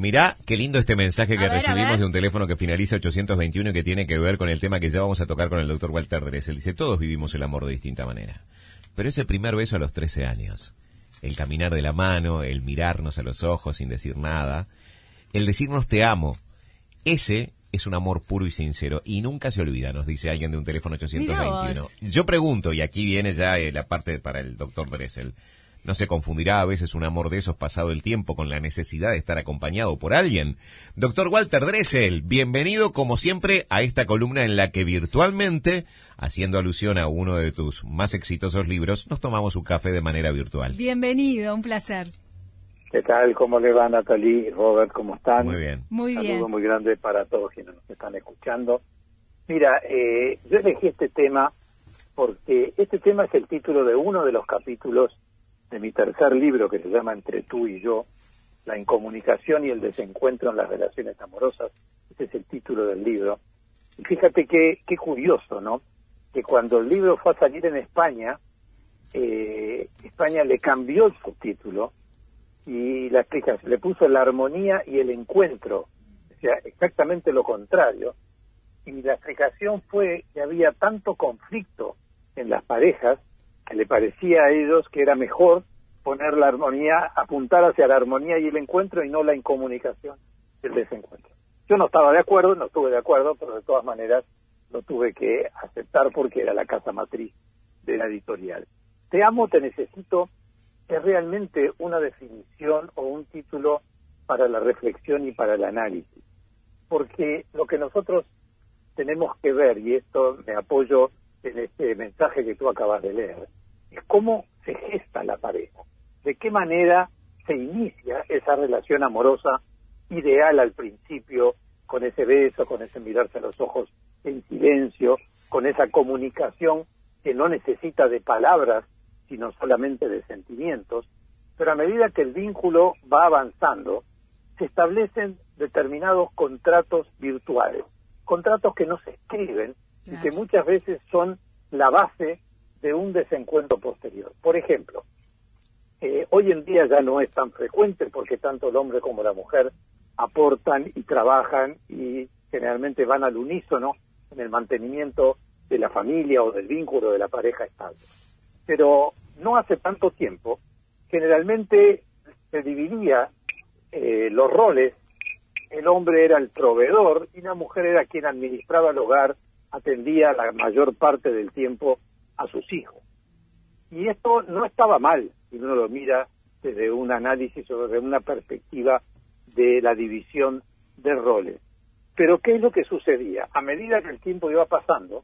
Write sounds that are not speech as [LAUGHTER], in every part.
Mirá qué lindo este mensaje que recibimos de un teléfono que finaliza 821 y que tiene que ver con el tema que ya vamos a tocar con el doctor Walter Dressel. Dice, todos vivimos el amor de distinta manera. Pero ese primer beso a los 13 años, el caminar de la mano, el mirarnos a los ojos sin decir nada, el decirnos te amo, ese es un amor puro y sincero y nunca se olvida, nos dice alguien de un teléfono 821. Yo pregunto, y aquí viene ya eh, la parte para el doctor Dressel, ¿no se confundirá a veces un amor de esos pasado el tiempo con la necesidad de estar acompañado por alguien? Doctor Walter Dressel, bienvenido como siempre a esta columna en la que virtualmente, haciendo alusión a uno de tus más exitosos libros, nos tomamos un café de manera virtual. Bienvenido, un placer. ¿Qué tal? ¿Cómo le va Natalie? Robert, ¿cómo están? Muy bien. Muy Un bien. saludo muy grande para todos quienes nos están escuchando. Mira, eh, yo elegí este tema porque este tema es el título de uno de los capítulos de mi tercer libro que se llama Entre tú y yo, la incomunicación y el desencuentro en las relaciones amorosas. Ese es el título del libro. Y fíjate qué, qué curioso, ¿no? Que cuando el libro fue a salir en España, eh, España le cambió el subtítulo y la explicación, le puso la armonía y el encuentro, o sea, exactamente lo contrario. Y la explicación fue que había tanto conflicto en las parejas le parecía a ellos que era mejor poner la armonía, apuntar hacia la armonía y el encuentro y no la incomunicación del desencuentro. Yo no estaba de acuerdo, no estuve de acuerdo, pero de todas maneras lo tuve que aceptar porque era la casa matriz de la editorial. Te amo, te necesito es realmente una definición o un título para la reflexión y para el análisis. Porque lo que nosotros tenemos que ver, y esto me apoyo en este mensaje que tú acabas de leer, es cómo se gesta la pareja, de qué manera se inicia esa relación amorosa ideal al principio, con ese beso, con ese mirarse a los ojos en silencio, con esa comunicación que no necesita de palabras, sino solamente de sentimientos, pero a medida que el vínculo va avanzando, se establecen determinados contratos virtuales, contratos que no se escriben y que muchas veces son la base de un desencuentro posterior. Por ejemplo, eh, hoy en día ya no es tan frecuente porque tanto el hombre como la mujer aportan y trabajan y generalmente van al unísono en el mantenimiento de la familia o del vínculo de la pareja estable. Pero no hace tanto tiempo, generalmente se dividía eh, los roles, el hombre era el proveedor y la mujer era quien administraba el hogar, atendía la mayor parte del tiempo a sus hijos. Y esto no estaba mal, si uno lo mira desde un análisis o desde una perspectiva de la división de roles. Pero ¿qué es lo que sucedía? A medida que el tiempo iba pasando,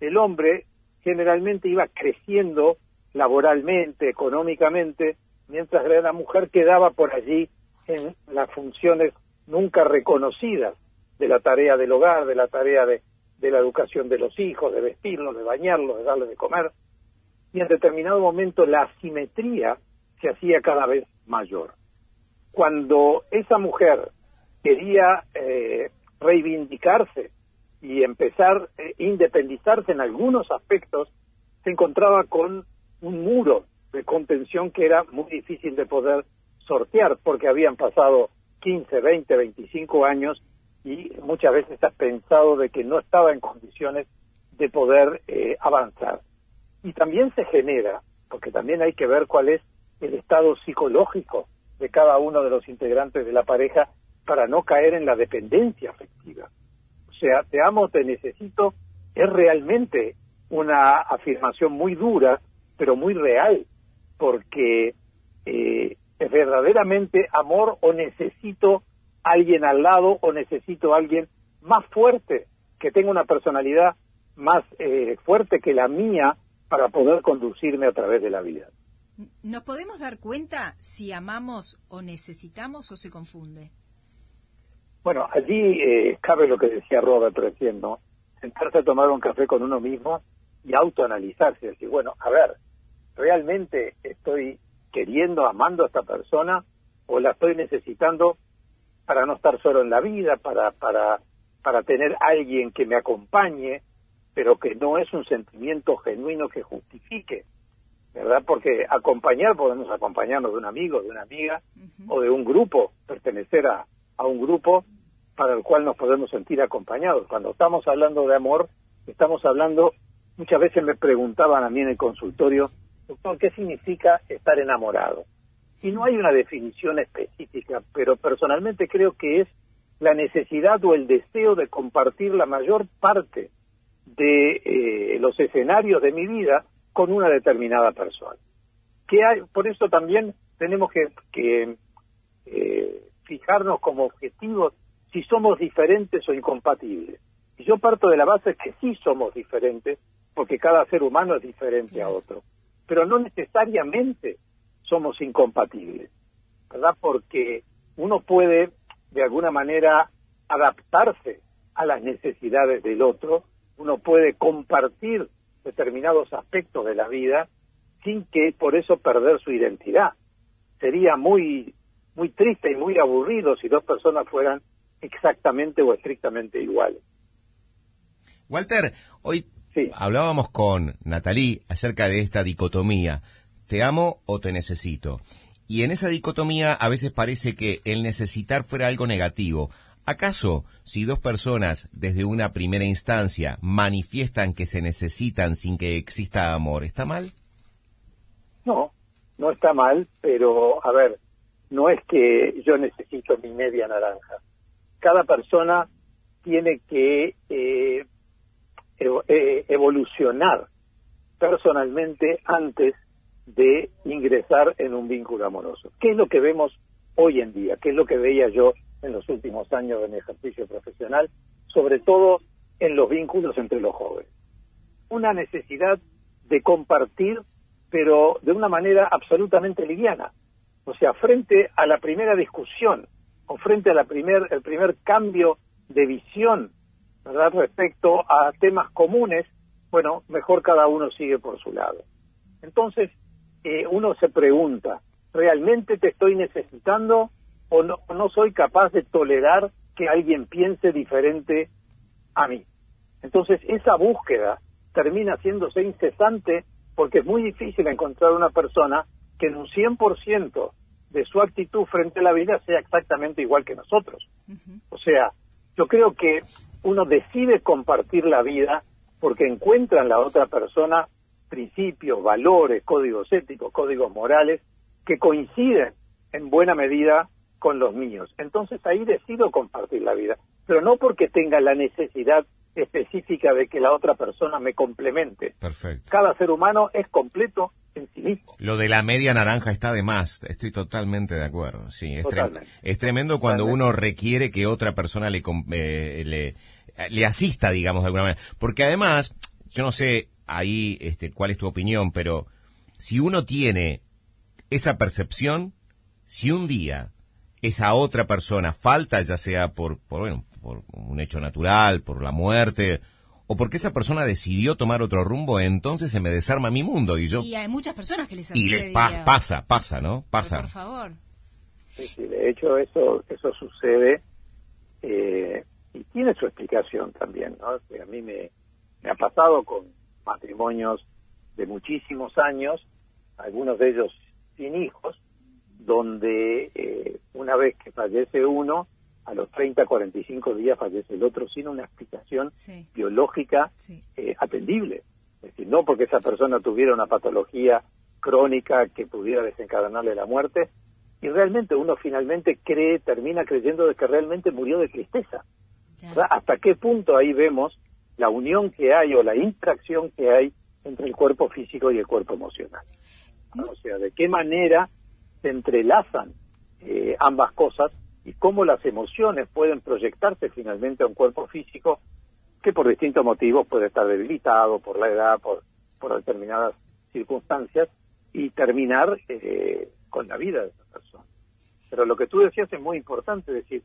el hombre generalmente iba creciendo laboralmente, económicamente, mientras la mujer quedaba por allí en las funciones nunca reconocidas de la tarea del hogar, de la tarea de, de la educación de los hijos, de vestirlos, de bañarlos, de darles de comer. Y en determinado momento la asimetría se hacía cada vez mayor. Cuando esa mujer quería eh, reivindicarse y empezar a eh, independizarse en algunos aspectos, se encontraba con un muro de contención que era muy difícil de poder sortear porque habían pasado 15, 20, 25 años y muchas veces has pensado de que no estaba en condiciones de poder eh, avanzar. Y también se genera, porque también hay que ver cuál es el estado psicológico de cada uno de los integrantes de la pareja para no caer en la dependencia afectiva. O sea, te amo, te necesito, es realmente una afirmación muy dura, pero muy real, porque eh, es verdaderamente amor o necesito alguien al lado o necesito alguien más fuerte, que tenga una personalidad más eh, fuerte que la mía para poder conducirme a través de la vida. ¿Nos podemos dar cuenta si amamos o necesitamos o se confunde? Bueno, allí eh, cabe lo que decía Robert recién, ¿no? Sentarse a tomar un café con uno mismo y autoanalizarse, decir, bueno, a ver, ¿realmente estoy queriendo, amando a esta persona o la estoy necesitando para no estar solo en la vida, para, para, para tener alguien que me acompañe, pero que no es un sentimiento genuino que justifique, ¿verdad? Porque acompañar podemos acompañarnos de un amigo, de una amiga o de un grupo, pertenecer a, a un grupo para el cual nos podemos sentir acompañados. Cuando estamos hablando de amor, estamos hablando, muchas veces me preguntaban a mí en el consultorio, doctor, ¿qué significa estar enamorado? Y no hay una definición específica, pero personalmente creo que es la necesidad o el deseo de compartir la mayor parte de eh, los escenarios de mi vida con una determinada persona. Que hay, por eso también tenemos que, eh, fijarnos como objetivos si somos diferentes o incompatibles. Y yo parto de la base que sí somos diferentes, porque cada ser humano es diferente a otro, pero no necesariamente somos incompatibles, ¿verdad? Porque uno puede, de alguna manera, adaptarse a las necesidades del otro, uno puede compartir determinados aspectos de la vida sin que por eso perder su identidad. Sería muy muy triste y muy aburrido si dos personas fueran exactamente o estrictamente iguales. Walter, hoy hablábamos con Natalí acerca de esta dicotomía, te amo o te necesito. Y en esa dicotomía a veces parece que el necesitar fuera algo negativo. ¿Acaso si dos personas desde una primera instancia manifiestan que se necesitan sin que exista amor, está mal? No, no está mal, pero a ver, no es que yo necesito mi media naranja. Cada persona tiene que eh, eh, evolucionar personalmente antes de ingresar en un vínculo amoroso. ¿Qué es lo que vemos hoy en día? ¿Qué es lo que veía yo en los últimos años de mi ejercicio profesional? Sobre todo en los vínculos entre los jóvenes. Una necesidad de compartir, pero de una manera absolutamente liviana. O sea, frente a la primera discusión o frente a la primer, el primer cambio de visión respecto a temas comunes, bueno, mejor cada uno sigue por su lado. Entonces, eh, uno se pregunta, ¿realmente te estoy necesitando o no, no soy capaz de tolerar que alguien piense diferente a mí? Entonces, esa búsqueda termina haciéndose incesante porque es muy difícil encontrar una persona que en un 100% de su actitud frente a la vida sea exactamente igual que nosotros. O sea, yo creo que uno decide compartir la vida porque encuentra en la otra persona principios, valores, códigos éticos, códigos morales que coinciden en buena medida con los míos. Entonces ahí decido compartir la vida, pero no porque tenga la necesidad específica de que la otra persona me complemente. Perfecto. Cada ser humano es completo en sí mismo. Lo de la media naranja está de más, estoy totalmente de acuerdo. Sí, es, es tremendo cuando uno requiere que otra persona le, eh, le, le asista, digamos, de alguna manera. Porque además, yo no sé ahí este, cuál es tu opinión, pero si uno tiene esa percepción, si un día esa otra persona falta, ya sea por, por, bueno, por un hecho natural, por la muerte, o porque esa persona decidió tomar otro rumbo, entonces se me desarma mi mundo y yo... Y hay muchas personas que les Y le pasa, pasa, ¿no? Pasa. por favor. Sí, sí, de hecho eso, eso sucede eh, y tiene su explicación también, ¿no? A mí me, me ha pasado con matrimonios de muchísimos años, algunos de ellos sin hijos, donde eh, una vez que fallece uno, a los 30, 45 días fallece el otro sin una explicación biológica eh, atendible. Es decir, no porque esa persona tuviera una patología crónica que pudiera desencadenarle la muerte, y realmente uno finalmente cree, termina creyendo de que realmente murió de tristeza. ¿Hasta qué punto ahí vemos la unión que hay o la interacción que hay entre el cuerpo físico y el cuerpo emocional. O sea, de qué manera se entrelazan eh, ambas cosas y cómo las emociones pueden proyectarse finalmente a un cuerpo físico que por distintos motivos puede estar debilitado por la edad, por, por determinadas circunstancias y terminar eh, con la vida de esa persona. Pero lo que tú decías es muy importante, decir,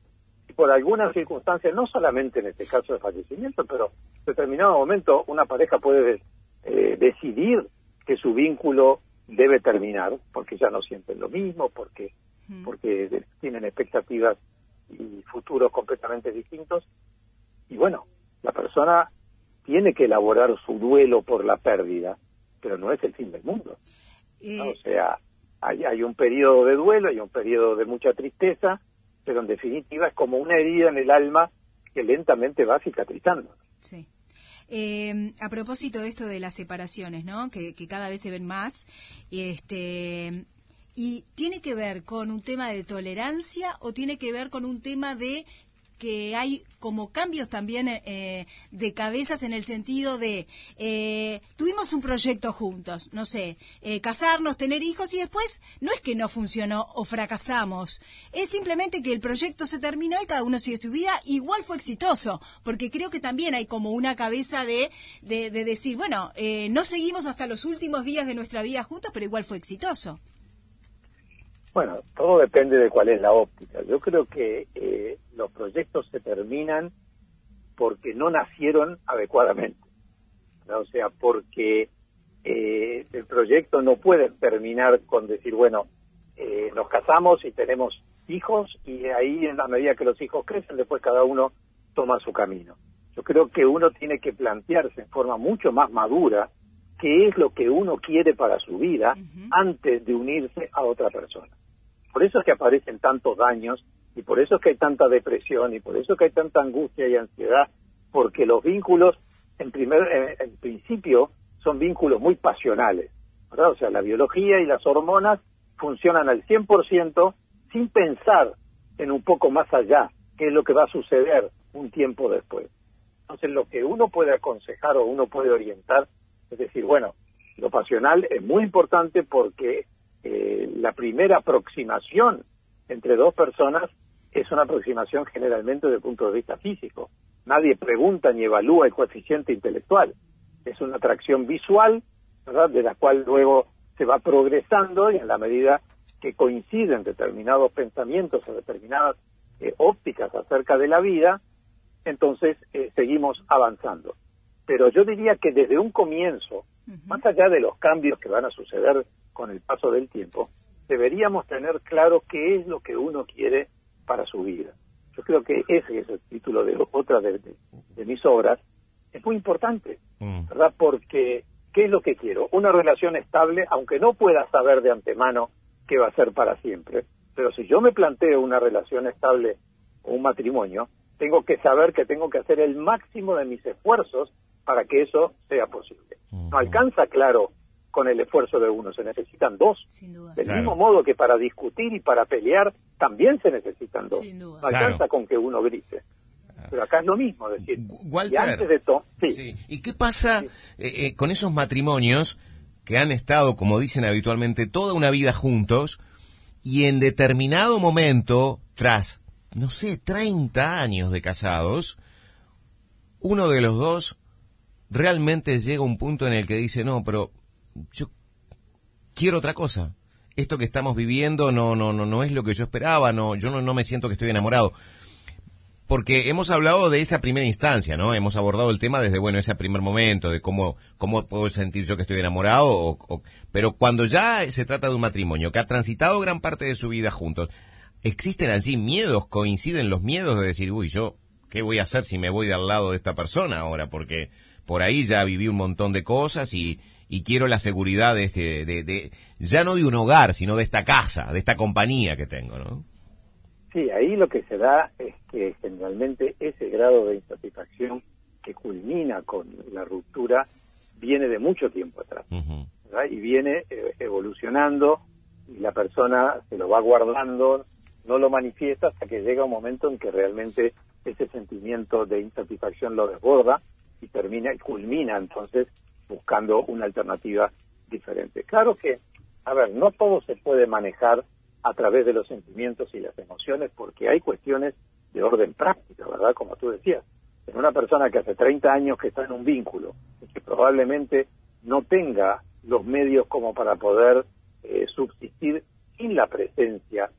por alguna circunstancia, no solamente en este caso de fallecimiento, pero en determinado momento una pareja puede eh, decidir que su vínculo debe terminar porque ya no sienten lo mismo, porque, porque tienen expectativas y futuros completamente distintos. Y bueno, la persona tiene que elaborar su duelo por la pérdida, pero no es el fin del mundo. Eh, o sea, hay, hay un periodo de duelo, hay un periodo de mucha tristeza, pero en definitiva es como una herida en el alma que lentamente va cicatrizando. Sí. Eh, a propósito de esto de las separaciones, ¿no? Que, que, cada vez se ven más, este, y tiene que ver con un tema de tolerancia o tiene que ver con un tema de que hay como cambios también eh, de cabezas en el sentido de eh, tuvimos un proyecto juntos, no sé, eh, casarnos, tener hijos y después no es que no funcionó o fracasamos, es simplemente que el proyecto se terminó y cada uno sigue su vida, igual fue exitoso, porque creo que también hay como una cabeza de, de, de decir, bueno, no seguimos hasta los últimos días de nuestra vida juntos, pero igual fue exitoso. Bueno, todo depende de cuál es la óptica. Yo creo que eh, los proyectos se terminan porque no nacieron adecuadamente. O sea, porque eh, el proyecto no puede terminar con decir, bueno, eh, nos casamos y tenemos hijos y ahí en la medida que los hijos crecen, después cada uno toma su camino. Yo creo que uno tiene que plantearse en forma mucho más madura qué es lo que uno quiere para su vida antes de unirse a otra persona. Por eso es que aparecen tantos daños y por eso es que hay tanta depresión y por eso es que hay tanta angustia y ansiedad, porque los vínculos, en, primer, en, principio, son vínculos muy pasionales. O sea, la biología y las hormonas funcionan al 100% sin pensar en un poco más allá, qué es lo que va a suceder un tiempo después. Entonces, lo que uno puede aconsejar o uno puede orientar es decir, bueno, lo pasional es muy importante porque eh, la primera aproximación entre dos personas es una aproximación generalmente desde el punto de vista físico. Nadie pregunta ni evalúa el coeficiente intelectual. Es una atracción visual, ¿verdad? De la cual luego se va progresando y en la medida que coinciden determinados pensamientos o determinadas eh, ópticas acerca de la vida, entonces eh, seguimos avanzando. Pero yo diría que desde un comienzo, más allá de los cambios que van a suceder con el paso del tiempo, deberíamos tener claro qué es lo que uno quiere para su vida. Yo creo que ese es el título de otra de, mis obras. Es muy importante, mm. ¿verdad? Porque, ¿qué es lo que quiero? Una relación estable, aunque no pueda saber de antemano qué va a ser para siempre. Pero si yo me planteo una relación estable o un matrimonio, tengo que saber que tengo que hacer el máximo de mis esfuerzos para que eso sea posible. No alcanza, claro, con el esfuerzo de uno, se necesitan dos. Sin duda. Del mismo modo que para discutir y para pelear también se necesitan dos. Sin duda. No alcanza con que uno grite. Pero acá es lo mismo, decir, y antes de todo, sí. ¿Y qué pasa eh, eh, con esos matrimonios que han estado, como dicen habitualmente, toda una vida juntos y en determinado momento, tras, no sé, 30 años de casados, uno de los dos realmente llega a un punto en el que dice, no, pero yo quiero otra cosa. Esto que estamos viviendo no, no, no, no es lo que yo esperaba, no, yo no, no me siento que estoy enamorado. Porque hemos hablado de esa primera instancia, ¿no? Hemos abordado el tema desde, bueno, ese primer momento, de cómo, cómo puedo sentir yo que estoy enamorado, o, pero cuando ya se trata de un matrimonio que ha transitado gran parte de su vida juntos, existen así miedos, coinciden los miedos de decir, uy, yo, ¿qué voy a hacer si me voy de al lado de esta persona ahora? Porque por ahí ya viví un montón de cosas y, y quiero la seguridad de este, de, de, ya no de un hogar, sino de esta casa, de esta compañía que tengo, ¿no? Sí, ahí lo que se da es que generalmente ese grado de insatisfacción que culmina con la ruptura viene de mucho tiempo atrás, Y viene eh, evolucionando y la persona se lo va guardando, no lo manifiesta hasta que llega un momento en que realmente ese sentimiento de insatisfacción lo desborda y termina y culmina entonces buscando una alternativa diferente. Claro que, a ver, no todo se puede manejar a través de los sentimientos y las emociones porque hay cuestiones de orden práctico, ¿verdad? Como tú decías, en una persona que hace 30 años que está en un vínculo y que probablemente no tenga los medios como para poder eh, subsistir sin la presencia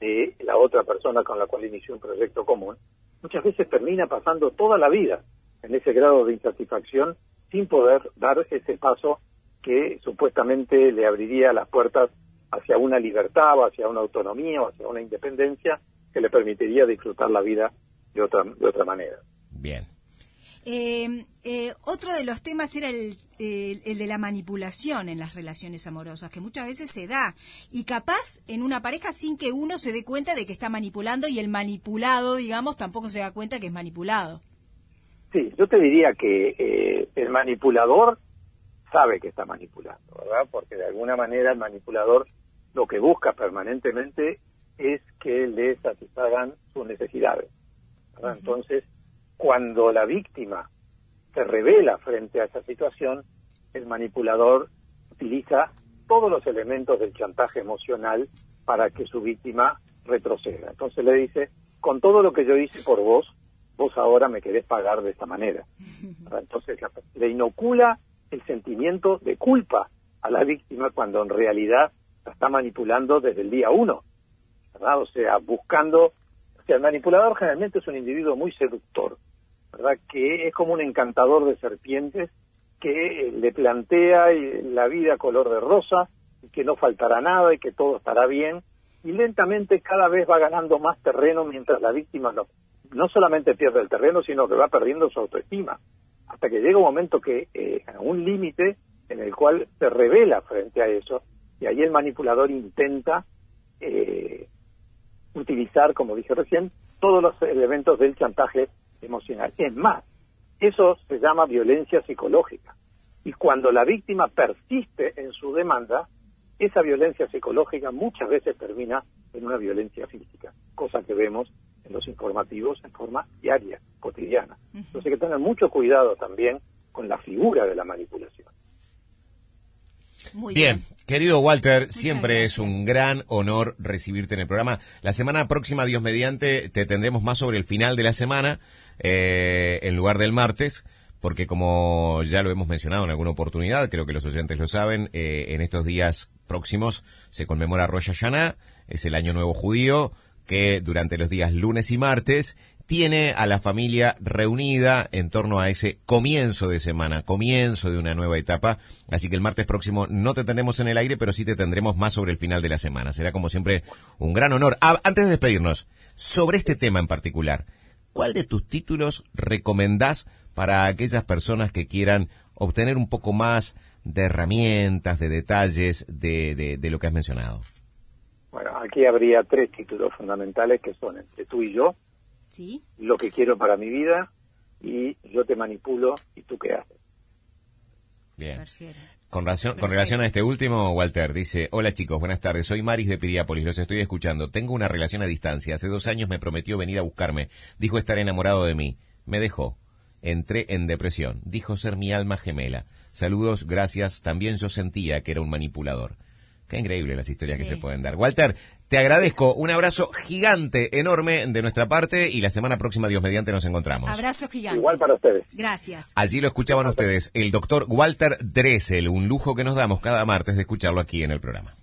de la otra persona con la cual inició un proyecto común, muchas veces termina pasando toda la vida en ese grado de insatisfacción sin poder dar ese paso que supuestamente le abriría las puertas hacia una libertad o hacia una autonomía o hacia una independencia que le permitiría disfrutar la vida de otra, de otra manera. Bien. Eh, eh, otro de los temas era el, el, de la manipulación en las relaciones amorosas, que muchas veces se da. Y capaz en una pareja sin que uno se dé cuenta de que está manipulando y el manipulado, digamos, tampoco se da cuenta que es manipulado. Sí, yo te diría que eh, el manipulador sabe que está manipulando, ¿verdad? Porque de alguna manera el manipulador lo que busca permanentemente es que le satisfagan sus necesidades. Entonces, cuando la víctima se revela frente a esa situación, el manipulador utiliza todos los elementos del chantaje emocional para que su víctima retroceda. Entonces le dice, con todo lo que yo hice por vos, vos ahora me querés pagar de esta manera. [LAUGHS] Entonces le inocula el sentimiento de culpa a la víctima cuando en realidad la está manipulando desde el día uno. O sea, buscando, o sea, el manipulador generalmente es un individuo muy seductor, ¿verdad? Que es como un encantador de serpientes que le plantea la vida color de rosa, y que no faltará nada y que todo estará bien, y lentamente cada vez va ganando más terreno mientras la víctima no, no solamente pierde el terreno, sino que va perdiendo su autoestima, hasta que llega un momento que, eh, un límite en el cual se revela frente a eso, y ahí el manipulador intenta eh, utilizar, como dije recién, todos los elementos del chantaje emocional. Es más, eso se llama violencia psicológica. Y cuando la víctima persiste en su demanda, esa violencia psicológica muchas veces termina en una violencia física, cosa que vemos en los informativos en forma diaria, cotidiana. Entonces hay que tener mucho cuidado también con la figura de la manipulación. Muy bien. Querido Walter, siempre es un gran honor recibirte en el programa. La semana próxima, Dios mediante, te tendremos más sobre el final de la semana, eh, en lugar del martes, porque como ya lo hemos mencionado en alguna oportunidad, creo que los oyentes lo saben, eh, en estos días próximos se conmemora Rosh Hashanah, es el año nuevo judío, que durante los días lunes y martes tiene a la familia reunida en torno a ese comienzo de semana, comienzo de una nueva etapa. Así que el martes próximo no te tendremos en el aire, pero sí te tendremos más sobre el final de la semana. Será como siempre un gran honor. Ah, antes de despedirnos, sobre este tema en particular, ¿cuál de tus títulos recomendás para aquellas personas que quieran obtener un poco más de herramientas, de detalles de, de lo que has mencionado? Bueno, aquí habría tres títulos fundamentales que son entre tú y yo, ¿Sí? lo que quiero para mi vida y yo te manipulo y tú qué haces. Bien. Con relación, con relación a este último, Walter dice, hola chicos, buenas tardes, soy Maris de Piriápolis, los estoy escuchando, tengo una relación a distancia, hace dos años me prometió venir a buscarme, dijo estar enamorado de mí, me dejó, entré en depresión, dijo ser mi alma gemela, saludos, gracias, también yo sentía que era un manipulador. Qué increíble las historias que se pueden dar. Walter, te agradezco. Un abrazo gigante, enorme de nuestra parte y la semana próxima, Dios mediante, nos encontramos. Abrazo gigante. Igual para ustedes. Gracias. Allí lo escuchaban ustedes, el doctor Walter Dressel, un lujo que nos damos cada martes de escucharlo aquí en el programa.